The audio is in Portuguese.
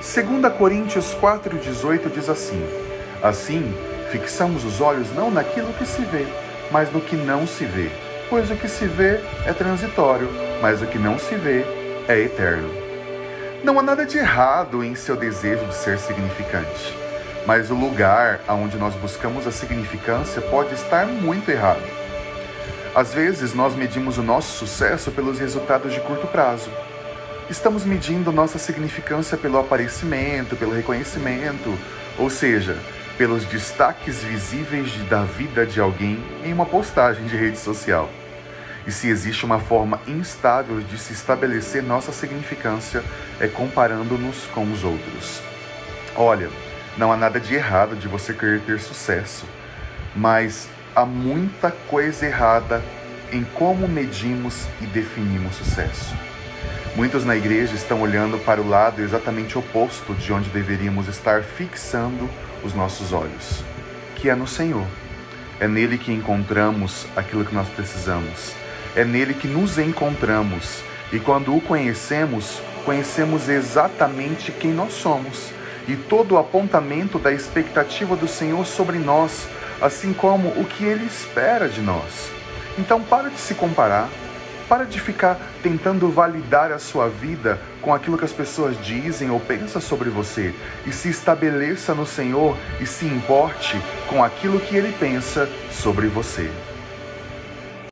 2 Coríntios 4,18 diz assim: Assim, fixamos os olhos não naquilo que se vê, mas no que não se vê. Pois o que se vê é transitório, mas o que não se vê é eterno. Não há nada de errado em seu desejo de ser significante, mas o lugar aonde nós buscamos a significância pode estar muito errado. Às vezes, nós medimos o nosso sucesso pelos resultados de curto prazo estamos medindo nossa significância pelo aparecimento, pelo reconhecimento, ou seja, pelos destaques visíveis da vida de alguém em uma postagem de rede social. E se existe uma forma instável de se estabelecer nossa significância é comparando-nos com os outros. Olha, não há nada de errado de você querer ter sucesso, mas há muita coisa errada em como medimos e definimos sucesso. Muitos na igreja estão olhando para o lado exatamente oposto de onde deveríamos estar fixando os nossos olhos, que é no Senhor. É nele que encontramos aquilo que nós precisamos. É nele que nos encontramos. E quando o conhecemos, conhecemos exatamente quem nós somos e todo o apontamento da expectativa do Senhor sobre nós, assim como o que ele espera de nós. Então, para de se comparar, para de ficar tentando validar a sua vida com aquilo que as pessoas dizem ou pensam sobre você e se estabeleça no Senhor e se importe com aquilo que Ele pensa sobre você.